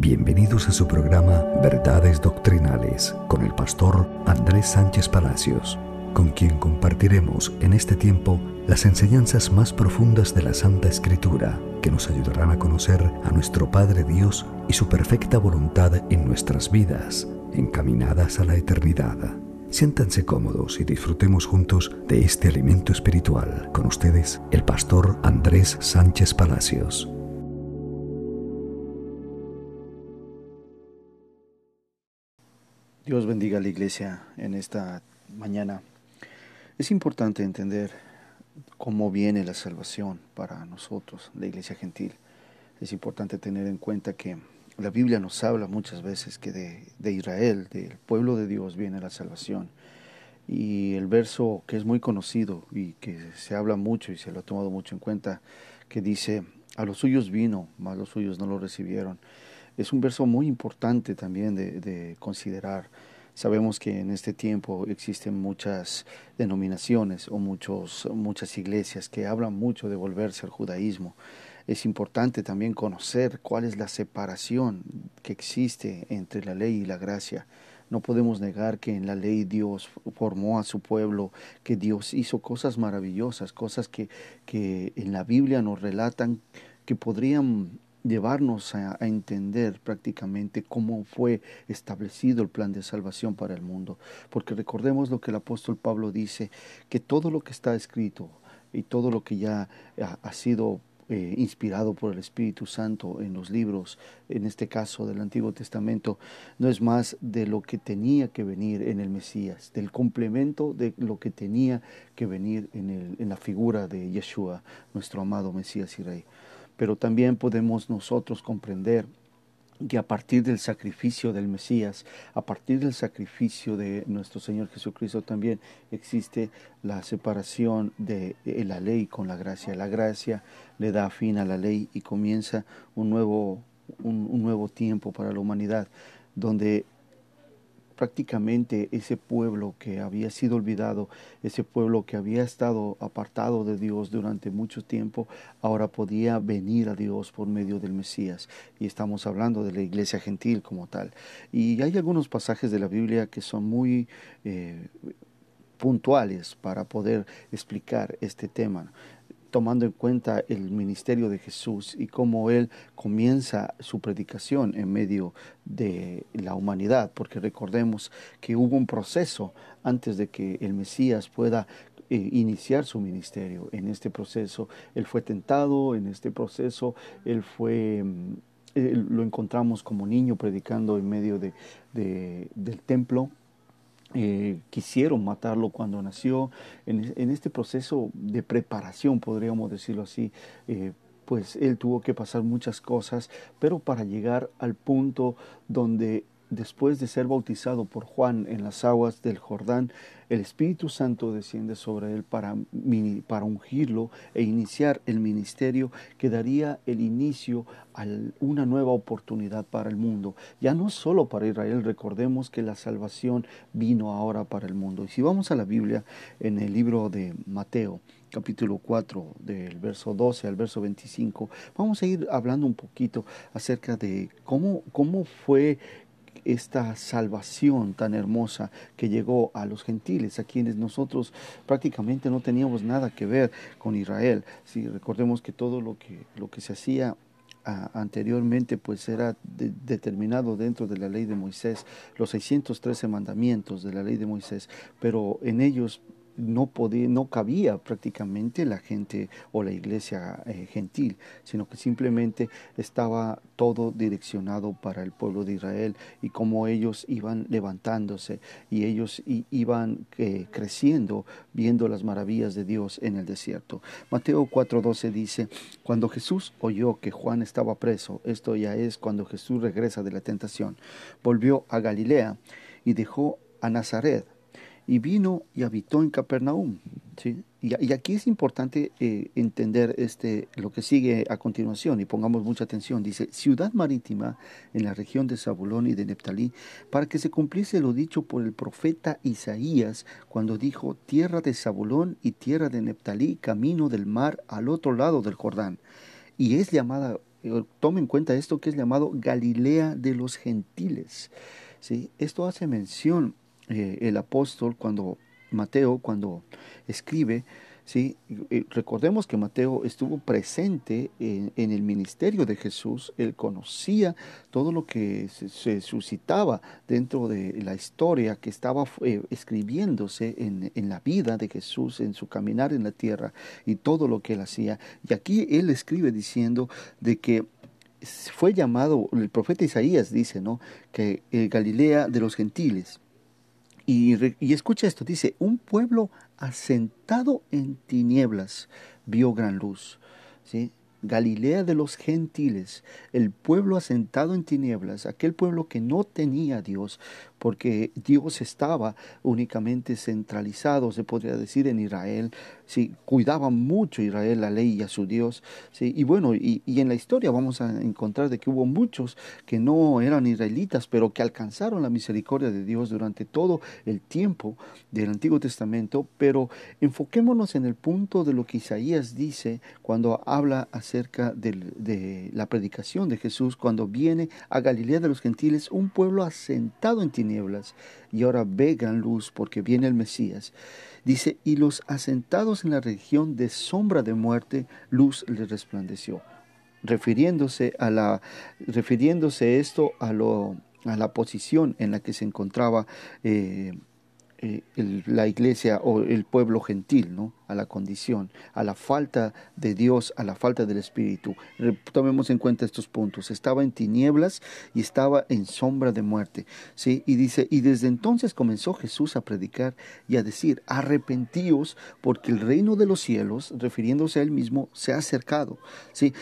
Bienvenidos a su programa Verdades Doctrinales con el pastor Andrés Sánchez Palacios, con quien compartiremos en este tiempo las enseñanzas más profundas de la Santa Escritura que nos ayudarán a conocer a nuestro Padre Dios y su perfecta voluntad en nuestras vidas, encaminadas a la eternidad. Siéntanse cómodos y disfrutemos juntos de este alimento espiritual. Con ustedes, el pastor Andrés Sánchez Palacios. Dios bendiga a la iglesia en esta mañana. Es importante entender cómo viene la salvación para nosotros, la iglesia gentil. Es importante tener en cuenta que la Biblia nos habla muchas veces que de, Israel, del pueblo de Dios, viene la salvación. Y el verso que es muy conocido y que se habla mucho y se lo ha tomado mucho en cuenta, que dice, a los suyos vino, mas los suyos no lo recibieron. Es un verso muy importante también de, de considerar. Sabemos que en este tiempo existen muchas denominaciones o muchos, muchas iglesias que hablan mucho de volverse al judaísmo es importante también conocer cuál es la separación que existe entre la ley y la gracia. No podemos negar que en la ley Dios formó a su pueblo, que Dios hizo cosas maravillosas, cosas que, que en la Biblia nos relatan que podrían llevarnos a, a, entender prácticamente cómo fue establecido el plan de salvación para el mundo. Porque recordemos lo que el apóstol Pablo dice, que todo lo que está escrito y todo lo que ya ha, ha sido eh, inspirado por el Espíritu Santo en los libros, en este caso del Antiguo Testamento, no es más de lo que tenía que venir en el Mesías, del complemento de lo que tenía que venir en, el, en la figura de Yeshua, nuestro amado Mesías y Rey. Pero también podemos nosotros comprender que a partir del sacrificio del Mesías, a partir del sacrificio de nuestro Señor Jesucristo también existe la separación de la ley con la gracia. La gracia le da fin a la ley y comienza un nuevo, un, nuevo tiempo para la humanidad, donde prácticamente ese pueblo que había sido olvidado, ese pueblo que había estado apartado de Dios durante mucho tiempo, ahora podía venir a Dios por medio del Mesías. Y estamos hablando de la iglesia gentil como tal. Y hay algunos pasajes de la Biblia que son muy... Eh, puntuales para poder explicar este tema tomando en cuenta el ministerio de Jesús y cómo Él comienza su predicación en medio de la humanidad, porque recordemos que hubo un proceso antes de que el Mesías pueda eh, iniciar su ministerio. En este proceso Él fue tentado, en este proceso Él fue... Mm, lo encontramos como niño predicando en medio de, del templo, eh, quisieron matarlo cuando nació. En, este proceso de preparación, podríamos decirlo así, eh, pues él tuvo que pasar muchas cosas, pero para llegar al punto donde después de ser bautizado por Juan en las aguas del Jordán, el Espíritu Santo desciende sobre él para, para ungirlo e iniciar el ministerio que daría el inicio a una nueva oportunidad para el mundo. Ya no solo para Israel, recordemos que la salvación vino ahora para el mundo. Y si vamos a la Biblia, en el libro de Mateo, capítulo 4, del verso 12 al verso 25, vamos a ir hablando un poquito acerca de cómo, cómo fue esta salvación tan hermosa que llegó a los gentiles, a quienes nosotros prácticamente no teníamos nada que ver con Israel. Si recordemos que todo lo que, lo que se hacía anteriormente pues era determinado dentro de la ley de Moisés, los 613 mandamientos de la ley de Moisés, pero en ellos no, podía, no cabía prácticamente la gente o la iglesia eh, gentil, sino que simplemente estaba todo direccionado para el pueblo de Israel y como ellos iban levantándose y ellos iban eh, creciendo viendo las maravillas de Dios en el desierto. Mateo 4:12 dice, cuando Jesús oyó que Juan estaba preso, esto ya es cuando Jesús regresa de la tentación, volvió a Galilea y dejó a Nazaret y vino y habitó en Capernaum. ¿sí? Y, aquí es importante eh, entender este, lo que sigue a continuación y pongamos mucha atención. Dice, ciudad marítima en la región de Zabulón y de Neptalí, para que se cumpliese lo dicho por el profeta Isaías cuando dijo, tierra de Zabulón y tierra de Neptalí, camino del mar al otro lado del Jordán. Y es llamada eh, tome en cuenta esto que es llamado Galilea de los gentiles. ¿sí? Esto hace mención eh, el apóstol cuando Mateo, cuando escribe, ¿sí? recordemos que Mateo estuvo presente en, el ministerio de Jesús, él conocía todo lo que se, suscitaba dentro de la historia que estaba eh, escribiéndose en, la vida de Jesús, en su caminar en la tierra y todo lo que él hacía. Y aquí él escribe diciendo de que fue llamado, el profeta Isaías dice, ¿no? Que eh, Galilea de los gentiles. Y, escucha esto, dice, un pueblo asentado en tinieblas vio gran luz. Galilea de los gentiles, el pueblo asentado en tinieblas, aquel pueblo que no tenía Dios, porque Dios estaba únicamente centralizado, se podría decir, en Israel. Sí, cuidaba mucho Israel la ley y a su Dios. Sí, y bueno, y, en la historia vamos a encontrar de que hubo muchos que no eran israelitas, pero que alcanzaron la misericordia de Dios durante todo el tiempo del Antiguo Testamento. Pero enfoquémonos en el punto de lo que Isaías dice cuando habla acerca de, de la predicación de Jesús, cuando viene a Galilea de los gentiles, un pueblo asentado en tinieblas y ahora ve gran luz porque viene el Mesías. Dice, y los asentados en la región de sombra de muerte, luz les resplandeció. Refiriéndose a la, refiriéndose esto a lo, a la posición en la que se encontraba eh, eh, la iglesia o el pueblo gentil, ¿no? A la condición, a la falta de Dios, a la falta del Espíritu. Tomemos en cuenta estos puntos. Estaba en tinieblas y estaba en sombra de muerte, ¿sí? Y dice, y desde entonces comenzó Jesús a predicar y a decir, arrepentíos porque el reino de los cielos, refiriéndose a él mismo, se ha acercado, ¿sí?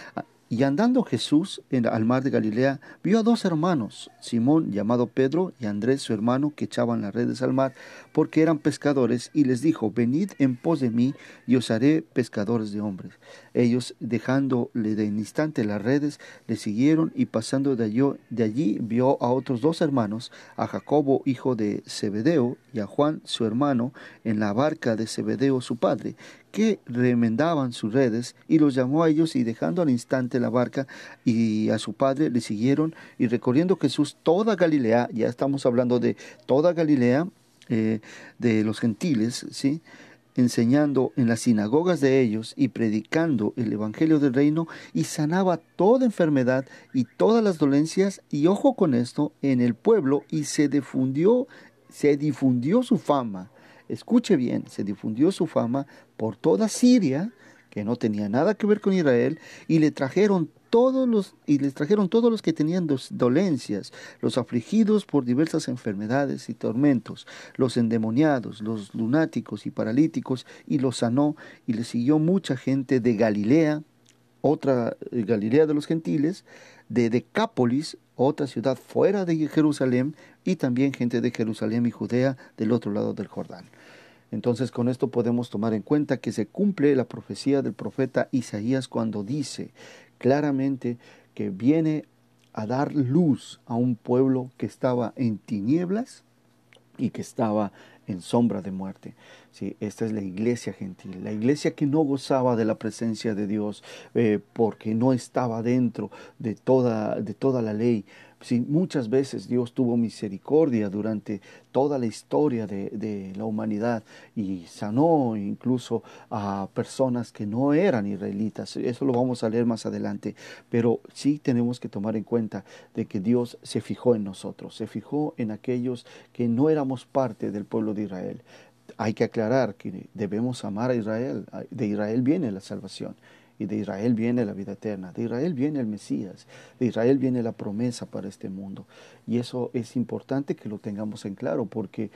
Y andando Jesús en, al mar de Galilea, vio a dos hermanos, Simón llamado Pedro y Andrés su hermano, que echaban las redes al mar, porque eran pescadores, y les dijo, venid en pos de mí, y os haré pescadores de hombres. Ellos, dejándole de instante las redes, le siguieron, y pasando de allí, vio a otros dos hermanos, a Jacobo, hijo de Zebedeo, y a Juan, su hermano, en la barca de Zebedeo, su padre, que remendaban sus redes, y los llamó a ellos, y dejando al instante la barca y a su padre, le siguieron, y recorriendo Jesús toda Galilea, ya estamos hablando de toda Galilea, eh, de los gentiles, ¿sí? enseñando en las sinagogas de ellos y predicando el Evangelio del reino y sanaba toda enfermedad y todas las dolencias y ojo con esto en el pueblo y se difundió se difundió su fama escuche bien, se difundió su fama por toda Siria, que no tenía nada que ver con Israel, y le trajeron todos los y les trajeron todos los que tenían dolencias, los afligidos por diversas enfermedades y tormentos, los endemoniados, los lunáticos y paralíticos, y los sanó, y le siguió mucha gente de Galilea, otra eh, Galilea de los gentiles, de Decápolis, otra ciudad fuera de Jerusalén, y también gente de Jerusalén y Judea del otro lado del Jordán. Entonces con esto podemos tomar en cuenta que se cumple la profecía del profeta Isaías cuando dice claramente que viene a dar luz a un pueblo que estaba en tinieblas y que estaba en sombra de muerte. Sí, esta es la iglesia gentil, la iglesia que no gozaba de la presencia de Dios eh, porque no estaba dentro de toda, de toda la ley, Sí, muchas veces Dios tuvo misericordia durante toda la historia de, de, la humanidad y sanó incluso a personas que no eran israelitas. Eso lo vamos a leer más adelante. Pero sí tenemos que tomar en cuenta de que Dios se fijó en nosotros, se fijó en aquellos que no éramos parte del pueblo de Israel. Hay que aclarar que debemos amar a Israel. De Israel viene la salvación y de Israel viene la vida eterna, de Israel viene el Mesías, de Israel viene la promesa para este mundo. Y eso es importante que lo tengamos en claro, porque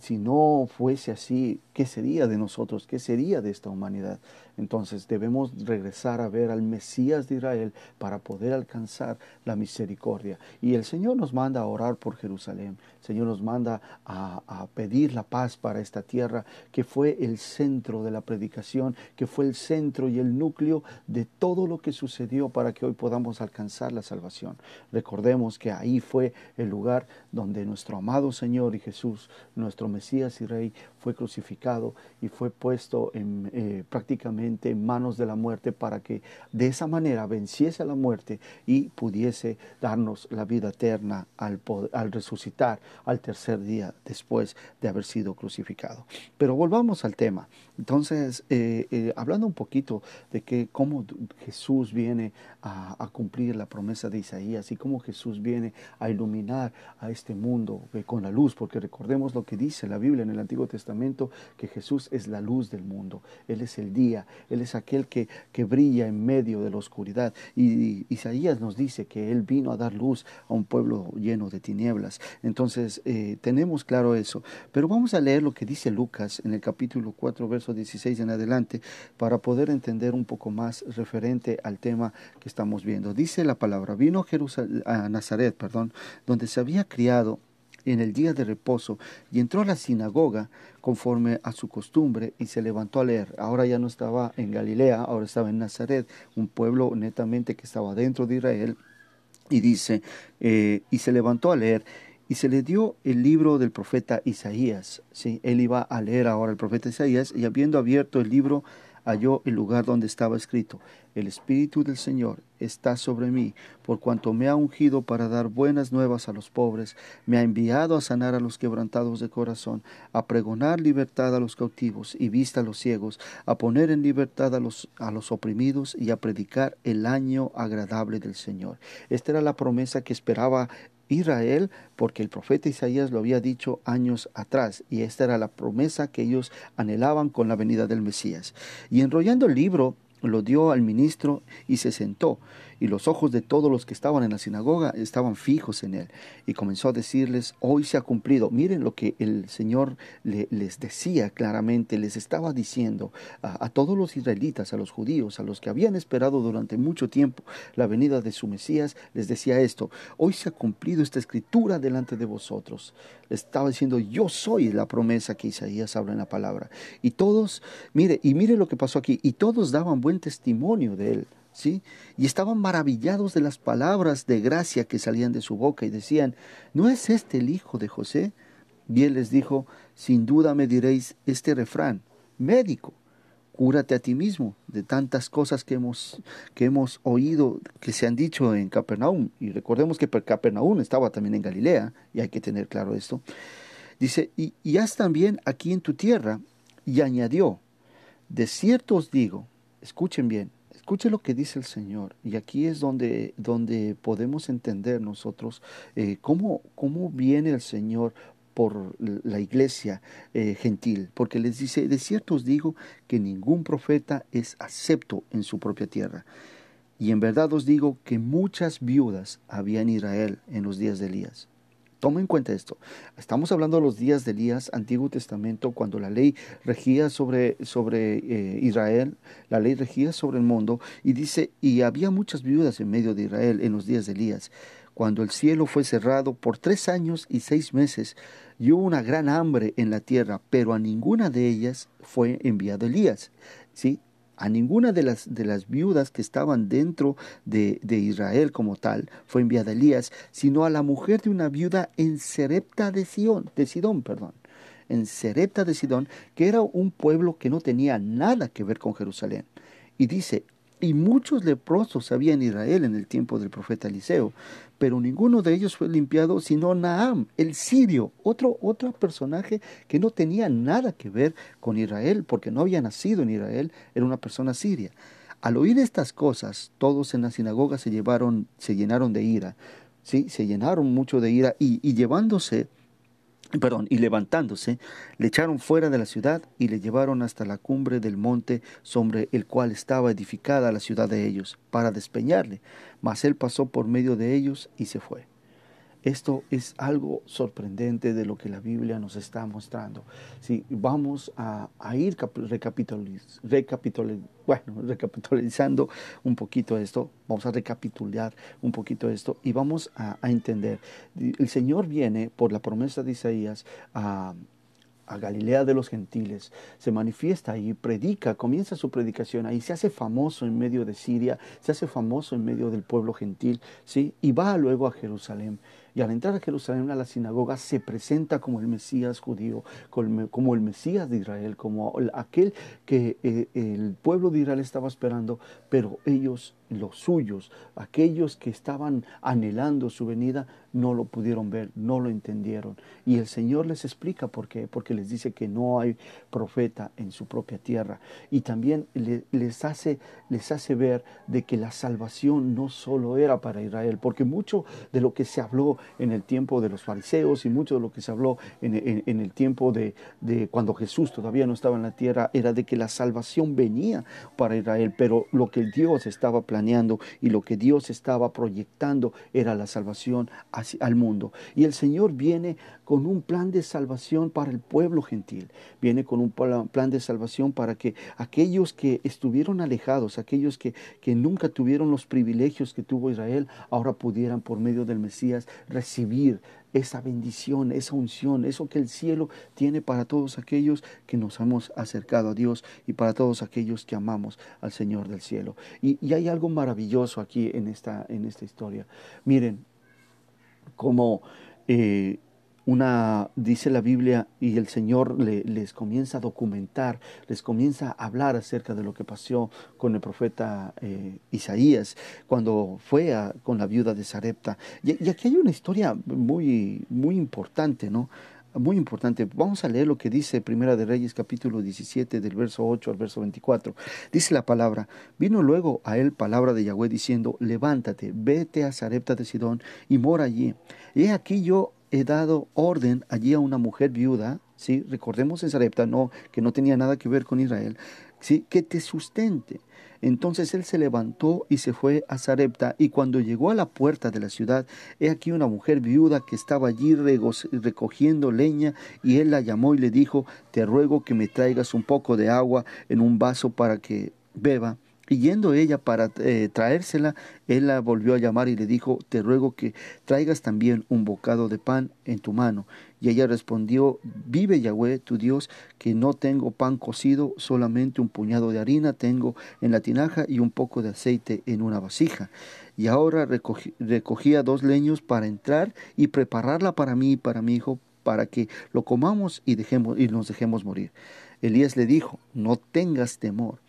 si no fuese así, ¿qué sería de nosotros? ¿Qué sería de esta humanidad? Entonces debemos regresar a ver al Mesías de Israel para poder alcanzar la misericordia. Y el Señor nos manda a orar por Jerusalén, el Señor nos manda a, a pedir la paz para esta tierra, que fue el centro de la predicación, que fue el centro y el núcleo de todo lo que sucedió para que hoy podamos alcanzar la salvación. Recordemos que ahí fue el lugar donde nuestro amado Señor y Jesús, nuestro Mesías y Rey fue crucificado y fue puesto en, eh, prácticamente en manos de la muerte para que de esa manera venciese la muerte y pudiese darnos la vida eterna al, al resucitar al tercer día después de haber sido crucificado. Pero volvamos al tema. Entonces, eh, eh, hablando un poquito de que cómo Jesús viene a, cumplir la promesa de Isaías y cómo Jesús viene a iluminar a este mundo con la luz, porque recordemos lo que dice la Biblia en el Antiguo Testamento, que Jesús es la luz del mundo, Él es el día, Él es aquel que, que brilla en medio de la oscuridad. Y, Isaías nos dice que Él vino a dar luz a un pueblo lleno de tinieblas. Entonces, eh, tenemos claro eso. Pero vamos a leer lo que dice Lucas en el capítulo 4, verso 16 en adelante, para poder entender un poco más referente al tema que estamos viendo. Dice la palabra, vino a Nazaret, perdón, donde se había criado en el día de reposo y entró a la sinagoga conforme a su costumbre y se levantó a leer. Ahora ya no estaba en Galilea, ahora estaba en Nazaret, un pueblo netamente que estaba dentro de Israel. Y dice, eh, y se levantó a leer y se le dio el libro del profeta Isaías. ¿sí? Él iba a leer ahora el profeta Isaías y habiendo abierto el libro halló el lugar donde estaba escrito, El Espíritu del Señor está sobre mí, por cuanto me ha ungido para dar buenas nuevas a los pobres, me ha enviado a sanar a los quebrantados de corazón, a pregonar libertad a los cautivos y vista a los ciegos, a poner en libertad a los, a los oprimidos y a predicar el año agradable del Señor. Esta era la promesa que esperaba Israel, porque el profeta Isaías lo había dicho años atrás, y esta era la promesa que ellos anhelaban con la venida del Mesías. Y enrollando el libro, lo dio al ministro y se sentó y los ojos de todos los que estaban en la sinagoga estaban fijos en él. Y comenzó a decirles, hoy se ha cumplido. Miren lo que el Señor les decía claramente, les estaba diciendo a, todos los israelitas, a los judíos, a los que habían esperado durante mucho tiempo la venida de su Mesías, les decía esto, hoy se ha cumplido esta escritura delante de vosotros. Les estaba diciendo, yo soy la promesa que Isaías habla en la palabra. Y todos, mire, y mire lo que pasó aquí, y todos daban buen testimonio de él. ¿sí? Y estaban maravillados de las palabras de gracia que salían de su boca y decían, ¿no es este el hijo de José? Y él les dijo, sin duda me diréis este refrán, médico, cúrate a ti mismo de tantas cosas que hemos, que hemos oído que se han dicho en Capernaum. Y recordemos que Capernaum estaba también en Galilea, y hay que tener claro esto. Dice, y, y haz también aquí en tu tierra, y añadió, de cierto os digo, escuchen bien, Escuche lo que dice el Señor. Y aquí es donde, donde podemos entender nosotros eh, cómo, cómo viene el Señor por la iglesia eh, gentil, porque les dice, de cierto os digo que ningún profeta es acepto en su propia tierra. Y en verdad os digo que muchas viudas había en Israel en los días de Elías Toma en cuenta esto. Estamos hablando de los días de Elías, Antiguo Testamento, cuando la ley regía sobre, sobre eh, Israel, la ley regía sobre el mundo, y dice, y había muchas viudas en medio de Israel en los días de Elías, cuando el cielo fue cerrado por tres años y seis meses, y hubo una gran hambre en la tierra, pero a ninguna de ellas fue enviado Elías. ¿sí? A ninguna de las, de las viudas que estaban dentro de, de, Israel como tal fue enviada Elías, sino a la mujer de una viuda en Serepta de, Sion, de Sidón, perdón, en Serepta de Sidón, que era un pueblo que no tenía nada que ver con Jerusalén. Y dice, y muchos leprosos había en Israel en el tiempo del profeta Eliseo, pero ninguno de ellos fue limpiado sino Naam, el sirio, otro, otro personaje que no tenía nada que ver con Israel, porque no había nacido en Israel, era una persona siria. Al oír estas cosas, todos en la sinagoga se llevaron, se llenaron de ira, sí, se llenaron mucho de ira y, y llevándose perdón, y levantándose, le echaron fuera de la ciudad y le llevaron hasta la cumbre del monte sobre el cual estaba edificada la ciudad de ellos, para despeñarle. Mas él pasó por medio de ellos y se fue. Esto es algo sorprendente de lo que la Biblia nos está mostrando. Si vamos a, ir bueno, recapitulizando un poquito esto, vamos a recapitular un poquito esto y vamos a, entender. El Señor viene por la promesa de Isaías a, a Galilea de los gentiles, se manifiesta ahí, predica, comienza su predicación ahí, se hace famoso en medio de Siria, se hace famoso en medio del pueblo gentil, ¿sí? Y va luego a Jerusalén Y al entrar a Jerusalén a la sinagoga se presenta como el Mesías judío, como el Mesías de Israel, como aquel que eh, el pueblo de Israel estaba esperando, pero ellos los suyos, aquellos que estaban anhelando su venida, no lo pudieron ver, no lo entendieron. Y el Señor les explica por qué, porque les dice que no hay profeta en su propia tierra. Y también les, hace, les hace ver de que la salvación no solo era para Israel, porque mucho de lo que se habló en el tiempo de los fariseos y mucho de lo que se habló en, el tiempo de, de cuando Jesús todavía no estaba en la tierra, era de que la salvación venía para Israel, pero lo que Dios estaba y lo que Dios estaba proyectando era la salvación al mundo. Y el Señor viene con un plan de salvación para el pueblo gentil, viene con un plan de salvación para que aquellos que estuvieron alejados, aquellos que, que nunca tuvieron los privilegios que tuvo Israel, ahora pudieran por medio del Mesías recibir esa bendición, esa unción, eso que el cielo tiene para todos aquellos que nos hemos acercado a Dios y para todos aquellos que amamos al Señor del cielo. Y, y hay algo maravilloso aquí en esta, en esta historia. Miren, como eh, una, dice la Biblia, y el Señor les comienza a documentar, les comienza a hablar acerca de lo que pasó con el profeta eh, Isaías cuando fue con la viuda de Sarepta. Y, aquí hay una historia muy, muy importante, ¿no? muy importante. Vamos a leer lo que dice Primera de Reyes capítulo 17 del verso 8 al verso 24. Dice la palabra, vino luego a él palabra de Yahweh diciendo, levántate, vete a Sarepta de Sidón y mora allí. Y aquí yo he dado orden allí a una mujer viuda, ¿sí? recordemos en Sarepta, no, que no tenía nada que ver con Israel, ¿sí? que te sustente. Entonces él se levantó y se fue a Sarepta, y cuando llegó a la puerta de la ciudad, he aquí una mujer viuda que estaba allí recogiendo leña, y él la llamó y le dijo, te ruego que me traigas un poco de agua en un vaso para que beba. Y yendo ella para eh, traérsela, él la volvió a llamar y le dijo, te ruego que traigas también un bocado de pan en tu mano. Y ella respondió, vive Yahweh, tu Dios, que no tengo pan cocido, solamente un puñado de harina tengo en la tinaja y un poco de aceite en una vasija. Y ahora recogía dos leños para entrar y prepararla para mí y para mi hijo, para que lo comamos y, dejemos, y nos dejemos morir. Elías le dijo, no tengas temor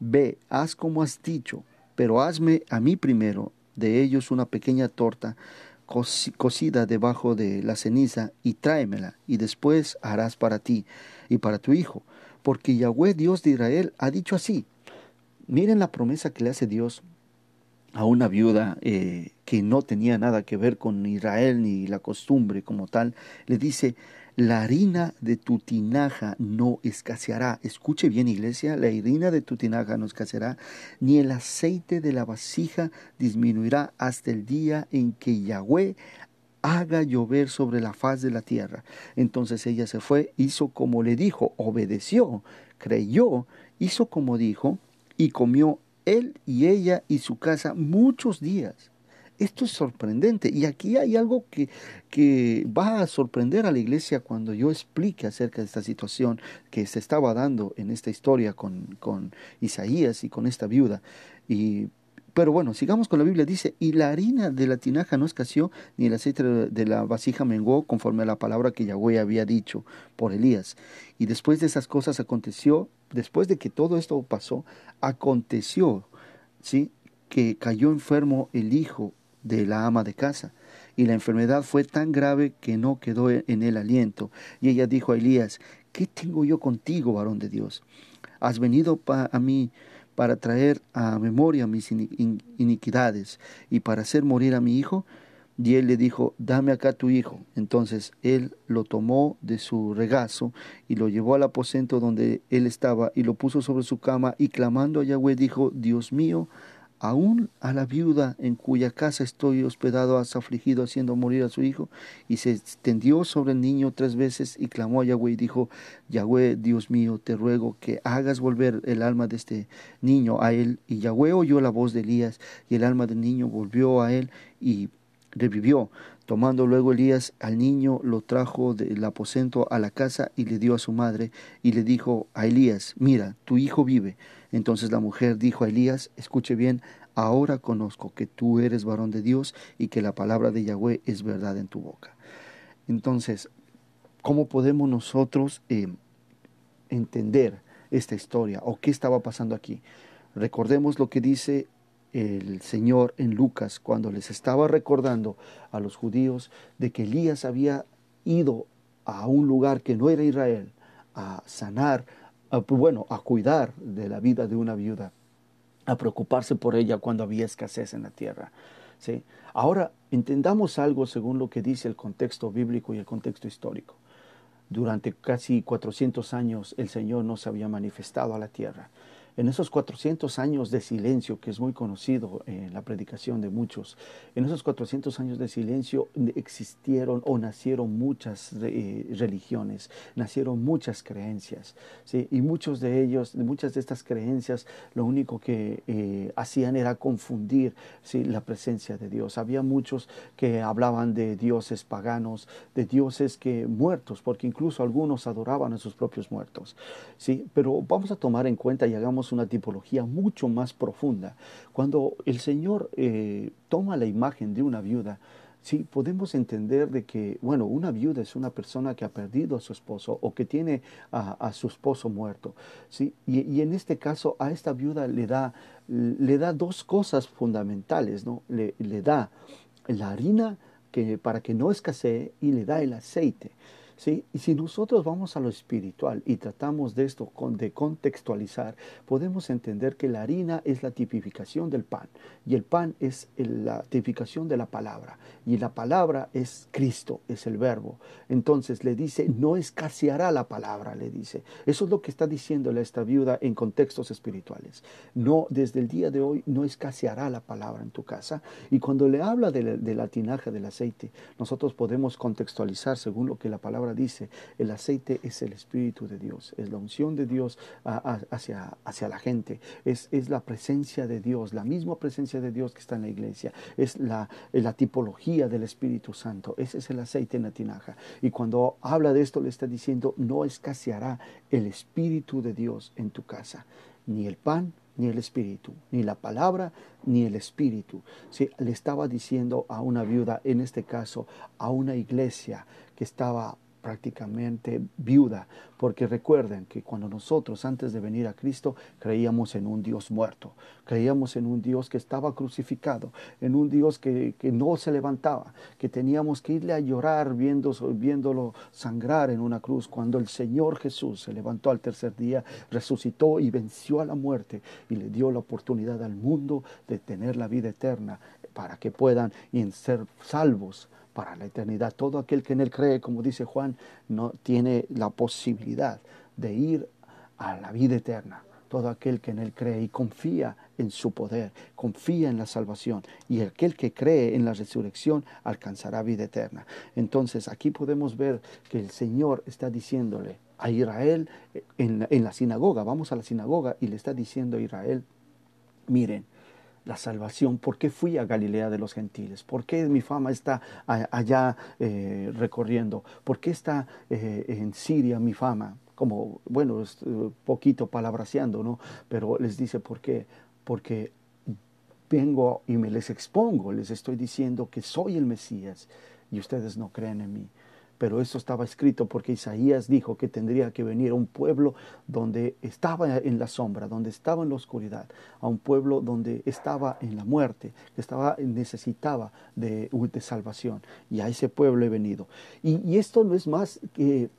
Ve, haz como has dicho, pero hazme a mí primero de ellos una pequeña torta cocida debajo de la ceniza y tráemela, y después harás para ti y para tu hijo, porque Yahweh Dios de Israel ha dicho así. Miren la promesa que le hace Dios a una viuda eh, que no tenía nada que ver con Israel ni la costumbre como tal, le dice, la harina de tu tinaja no escaseará. Escuche bien, iglesia, la harina de tu tinaja no escaseará, ni el aceite de la vasija disminuirá hasta el día en que Yahweh haga llover sobre la faz de la tierra. Entonces ella se fue, hizo como le dijo, obedeció, creyó, hizo como dijo, y comió él y ella y su casa muchos días. Esto es sorprendente y aquí hay algo que, que va a sorprender a la iglesia cuando yo explique acerca de esta situación que se estaba dando en esta historia con, con Isaías y con esta viuda. Y pero bueno, sigamos con la Biblia. Dice, y la harina de la tinaja no escaseó, ni el aceite de la vasija menguó, conforme a la palabra que Yahweh había dicho por Elías. Y después de esas cosas aconteció, después de que todo esto pasó, aconteció, ¿sí? que cayó enfermo el hijo de la ama de casa. Y la enfermedad fue tan grave que no quedó en el aliento. Y ella dijo a Elías, ¿qué tengo yo contigo, varón de Dios? ¿Has venido a mí para traer a memoria mis iniquidades y para hacer morir a mi hijo? Y él le dijo, dame acá tu hijo. Entonces él lo tomó de su regazo y lo llevó al aposento donde él estaba y lo puso sobre su cama y clamando a Yahweh dijo, Dios mío, aún a la viuda en cuya casa estoy hospedado has afligido haciendo morir a su hijo. Y se extendió sobre el niño tres veces y clamó a Yahweh y dijo, Yahweh, Dios mío, te ruego que hagas volver el alma de este niño a él. Y Yahweh oyó la voz de Elías y el alma del niño volvió a él y revivió. Tomando luego Elías al niño, lo trajo del aposento a la casa y le dio a su madre y le dijo a Elías, mira, tu hijo vive. Entonces la mujer dijo a Elías, escuche bien, ahora conozco que tú eres varón de Dios y que la palabra de Yahweh es verdad en tu boca. Entonces, ¿cómo podemos nosotros eh, entender esta historia o qué estaba pasando aquí? Recordemos lo que dice el Señor en Lucas cuando les estaba recordando a los judíos de que Elías había ido a un lugar que no era Israel a sanar, bueno, a cuidar de la vida de una viuda, a preocuparse por ella cuando había escasez en la tierra. ¿sí? Ahora, entendamos algo según lo que dice el contexto bíblico y el contexto histórico. Durante casi 400 años el Señor no se había manifestado a la tierra en esos 400 años de silencio, que es muy conocido en la predicación de muchos, en esos 400 años de silencio existieron o nacieron muchas eh, religiones, nacieron muchas creencias, ¿sí? y muchos de ellos, muchas de estas creencias, lo único que eh, hacían era confundir ¿sí? la presencia de Dios. Había muchos que hablaban de dioses paganos, de dioses que muertos, porque incluso algunos adoraban a sus propios muertos. ¿sí? Pero vamos a tomar en cuenta y hagamos una tipología mucho más profunda. Cuando el Señor eh, toma la imagen de una viuda, sí, podemos entender de que, bueno, una viuda es una persona que ha perdido a su esposo o que tiene a, su esposo muerto, sí, y, en este caso a esta viuda le da, le da dos cosas fundamentales, ¿no? Le, le da la harina que, para que no escasee y le da el aceite. ¿Sí? Y si nosotros vamos a lo espiritual y tratamos de esto de contextualizar, podemos entender que la harina es la tipificación del pan y el pan es la tipificación de la palabra y la palabra es Cristo, es el verbo. Entonces le dice, no escaseará la palabra, le dice. Eso es lo que está diciéndole a esta viuda en contextos espirituales. No, desde el día de hoy no escaseará la palabra en tu casa. Y cuando le habla de de la tinaja del aceite, nosotros podemos contextualizar según lo que la palabra dice, el aceite es el Espíritu de Dios, es la unción de Dios hacia, hacia la gente, es, es la presencia de Dios, la misma presencia de Dios que está en la iglesia, es la, la tipología del Espíritu Santo, ese es el aceite en la tinaja. Y cuando habla de esto le está diciendo, no escaseará el Espíritu de Dios en tu casa, ni el pan ni el espíritu, ni la palabra, ni el espíritu. Sí, le estaba diciendo a una viuda, en este caso a una iglesia que estaba prácticamente viuda, porque recuerden que cuando nosotros antes de venir a Cristo creíamos en un Dios muerto, creíamos en un Dios que estaba crucificado, en un Dios que, no se levantaba, que teníamos que irle a llorar viendo, viéndolo sangrar en una cruz, cuando el Señor Jesús se levantó al tercer día, resucitó y venció a la muerte y le dio la oportunidad al mundo de tener la vida eterna para que puedan ser salvos para la eternidad. Todo aquel que en Él cree, como dice Juan, no tiene la posibilidad de ir a la vida eterna. Todo aquel que en Él cree y confía en su poder, confía en la salvación y aquel que cree en la resurrección alcanzará vida eterna. Entonces aquí podemos ver que el Señor está diciéndole a Israel en, en la sinagoga, vamos a la sinagoga y le está diciendo a Israel, miren, la salvación, por qué fui a Galilea de los gentiles, por qué mi fama está allá eh, recorriendo, por qué está eh, en Siria mi fama, como, bueno, eh, poquito palabraseando, ¿no? Pero les dice, ¿por qué? Porque vengo y me les expongo, les estoy diciendo que soy el Mesías y ustedes no creen en mí pero eso estaba escrito porque Isaías dijo que tendría que venir a un pueblo donde estaba en la sombra, donde estaba en la oscuridad, a un pueblo donde estaba en la muerte, que estaba necesitaba de, salvación. Y a ese pueblo he venido. Y, y esto no es más que,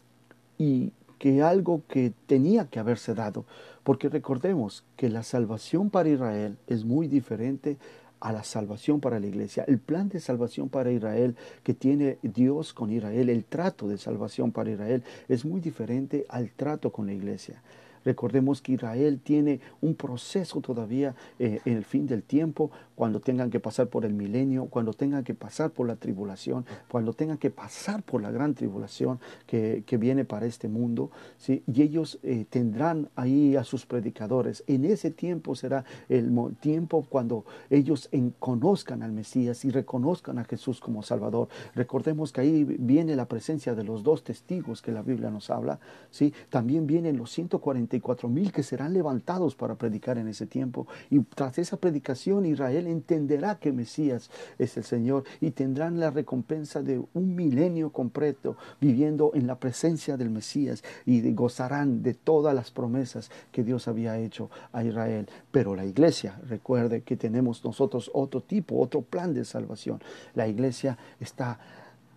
y, que algo que tenía que haberse dado, porque recordemos que la salvación para Israel es muy diferente a la salvación para la iglesia, el plan de salvación para Israel que tiene Dios con Israel, el trato de salvación para Israel es muy diferente al trato con la iglesia. Recordemos que Israel tiene un proceso todavía eh, en el fin del tiempo, cuando tengan que pasar por el milenio, cuando tengan que pasar por la tribulación, cuando tengan que pasar por la gran tribulación que, que viene para este mundo. ¿sí? Y ellos eh, tendrán ahí a sus predicadores. En ese tiempo será el tiempo cuando ellos conozcan al Mesías y reconozcan a Jesús como Salvador. Recordemos que ahí viene la presencia de los dos testigos que la Biblia nos habla. ¿sí? También vienen los 140 44 mil que serán levantados para predicar en ese tiempo. Y tras esa predicación Israel entenderá que Mesías es el Señor y tendrán la recompensa de un milenio completo viviendo en la presencia del Mesías y gozarán de todas las promesas que Dios había hecho a Israel. Pero la iglesia, recuerde que tenemos nosotros otro tipo, otro plan de salvación. La iglesia está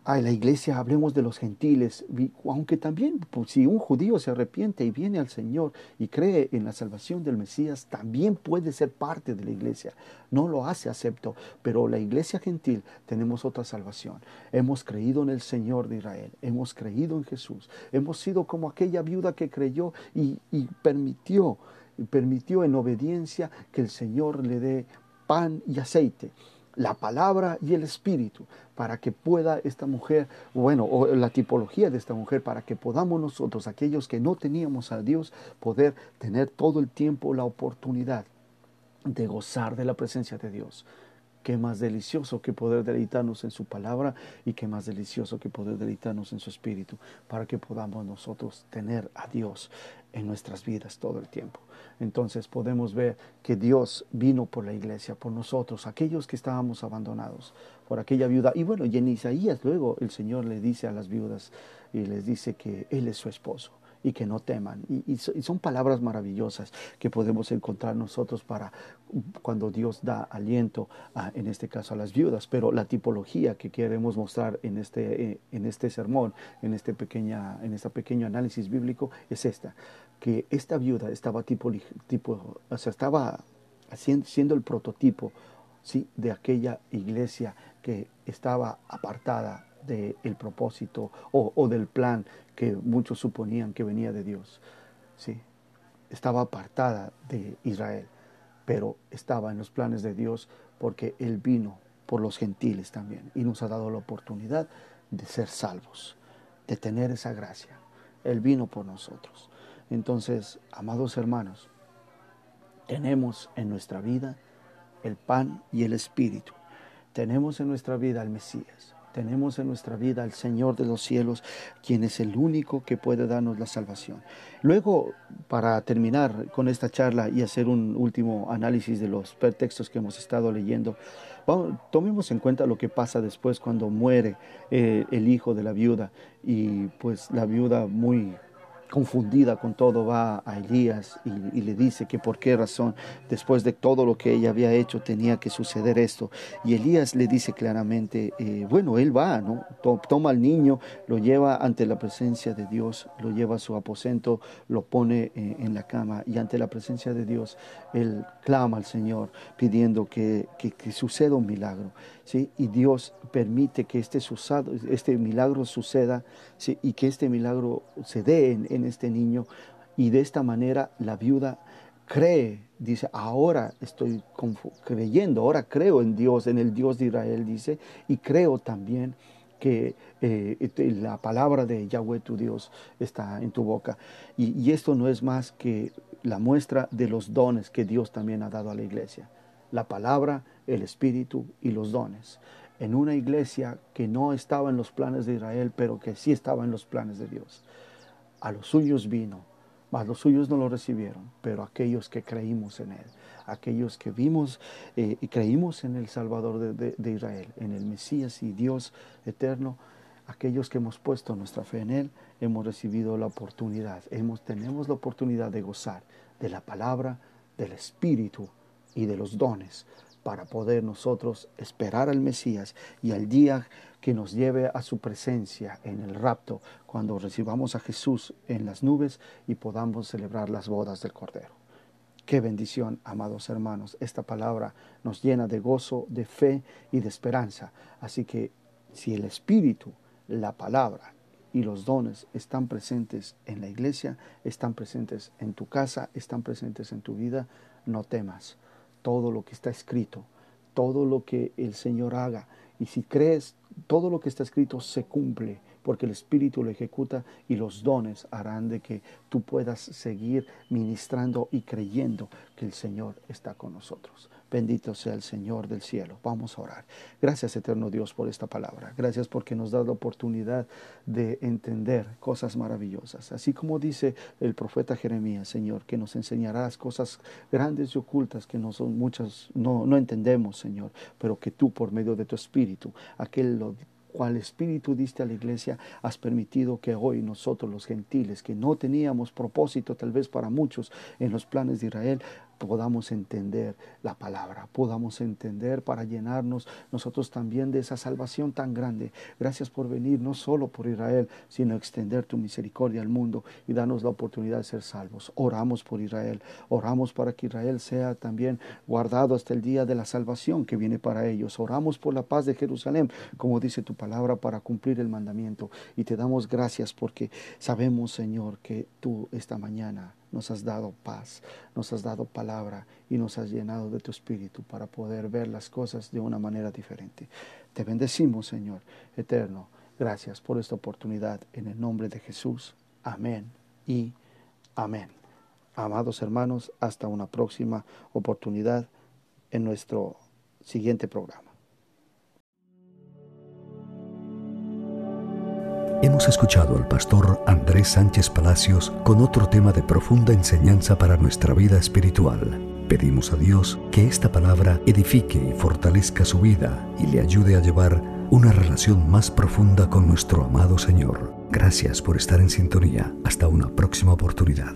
a la iglesia, hablemos de los gentiles, aunque también pues, si un judío se arrepiente y viene al Señor y cree en la salvación del Mesías, también puede ser parte de la iglesia. No lo hace acepto, pero la iglesia gentil tenemos otra salvación. Hemos creído en el Señor de Israel, hemos creído en Jesús, hemos sido como aquella viuda que creyó y, y permitió, permitió en obediencia que el Señor le dé pan y aceite la palabra y el espíritu para que pueda esta mujer, bueno, o la tipología de esta mujer, para que podamos nosotros, aquellos que no teníamos a Dios, poder tener todo el tiempo la oportunidad de gozar de la presencia de Dios. Qué más delicioso que poder deleitarnos en su palabra y qué más delicioso que poder deleitarnos en su espíritu para que podamos nosotros tener a Dios en nuestras vidas todo el tiempo. Entonces podemos ver que Dios vino por la iglesia, por nosotros, aquellos que estábamos abandonados, por aquella viuda. Y bueno, y en Isaías luego el Señor le dice a las viudas y les dice que Él es su esposo y que no teman. Y, son palabras maravillosas que podemos encontrar nosotros para cuando Dios da aliento, en este caso a las viudas. Pero la tipología que queremos mostrar en este, eh, en este sermón, en este, pequeña, en este pequeño análisis bíblico, es esta, que esta viuda estaba, tipo, tipo, o sea, estaba siendo el prototipo ¿sí? de aquella iglesia que estaba apartada del propósito o, del plan que muchos suponían que venía de Dios. Sí, estaba apartada de Israel, pero estaba en los planes de Dios porque Él vino por los gentiles también y nos ha dado la oportunidad de ser salvos, de tener esa gracia. Él vino por nosotros. Entonces, amados hermanos, tenemos en nuestra vida el pan y el espíritu. Tenemos en nuestra vida al Mesías. Tenemos en nuestra vida al Señor de los cielos, quien es el único que puede darnos la salvación. Luego, para terminar con esta charla y hacer un último análisis de los textos que hemos estado leyendo, tomemos en cuenta lo que pasa después cuando muere eh, el hijo de la viuda y pues la viuda muy confundida con todo, va a Elías y, le dice que por qué razón, después de todo lo que ella había hecho, tenía que suceder esto. Y Elías le dice claramente, eh, bueno, él va, ¿no? Toma al niño, lo lleva ante la presencia de Dios, lo lleva a su aposento, lo pone eh, en la cama y ante la presencia de Dios, él clama al Señor pidiendo que, que suceda un milagro. Y Dios permite que este, este milagro suceda y que este milagro se dé en, este niño. Y de esta manera la viuda cree, dice, ahora estoy creyendo, ahora creo en Dios, en el Dios de Israel, dice, y creo también que eh, la palabra de Yahweh tu Dios está en tu boca. Y, esto no es más que la muestra de los dones que Dios también ha dado a la iglesia. La palabra el Espíritu y los dones, en una iglesia que no estaba en los planes de Israel, pero que sí estaba en los planes de Dios. A los suyos vino, mas los suyos no lo recibieron, pero aquellos que creímos en Él, aquellos que vimos eh, y creímos en el Salvador de, Israel, en el Mesías y Dios eterno, aquellos que hemos puesto nuestra fe en Él, hemos recibido la oportunidad, hemos, tenemos la oportunidad de gozar de la palabra, del Espíritu y de los dones para poder nosotros esperar al Mesías y al día que nos lleve a su presencia en el rapto, cuando recibamos a Jesús en las nubes y podamos celebrar las bodas del Cordero. Qué bendición, amados hermanos. Esta palabra nos llena de gozo, de fe y de esperanza. Así que si el Espíritu, la palabra y los dones están presentes en la iglesia, están presentes en tu casa, están presentes en tu vida, no temas todo lo que está escrito, todo lo que el Señor haga. Y si crees, todo lo que está escrito se cumple porque el Espíritu lo ejecuta y los dones harán de que tú puedas seguir ministrando y creyendo que el Señor está con nosotros. Bendito sea el Señor del cielo. Vamos a orar. Gracias, eterno Dios, por esta palabra. Gracias porque nos das la oportunidad de entender cosas maravillosas. Así como dice el profeta Jeremías, Señor, que nos enseñarás cosas grandes y ocultas que no son muchas, no, no entendemos, Señor, pero que tú, por medio de tu Espíritu, aquel lo cual espíritu diste a la iglesia, has permitido que hoy nosotros los gentiles, que no teníamos propósito tal vez para muchos en los planes de Israel, podamos entender la palabra, podamos entender para llenarnos nosotros también de esa salvación tan grande. Gracias por venir no solo por Israel, sino extender tu misericordia al mundo y darnos la oportunidad de ser salvos. Oramos por Israel, oramos para que Israel sea también guardado hasta el día de la salvación que viene para ellos. Oramos por la paz de Jerusalén, como dice tu palabra, para cumplir el mandamiento. Y te damos gracias porque sabemos, Señor, que tú esta mañana nos has dado paz, nos has dado palabra y nos has llenado de tu espíritu para poder ver las cosas de una manera diferente. Te bendecimos, Señor eterno. Gracias por esta oportunidad en el nombre de Jesús. Amén y amén. Amados hermanos, hasta una próxima oportunidad en nuestro siguiente programa. Hemos escuchado al pastor Andrés Sánchez Palacios con otro tema de profunda enseñanza para nuestra vida espiritual. Pedimos a Dios que esta palabra edifique y fortalezca su vida y le ayude a llevar una relación más profunda con nuestro amado Señor. Gracias por estar en sintonía. Hasta una próxima oportunidad.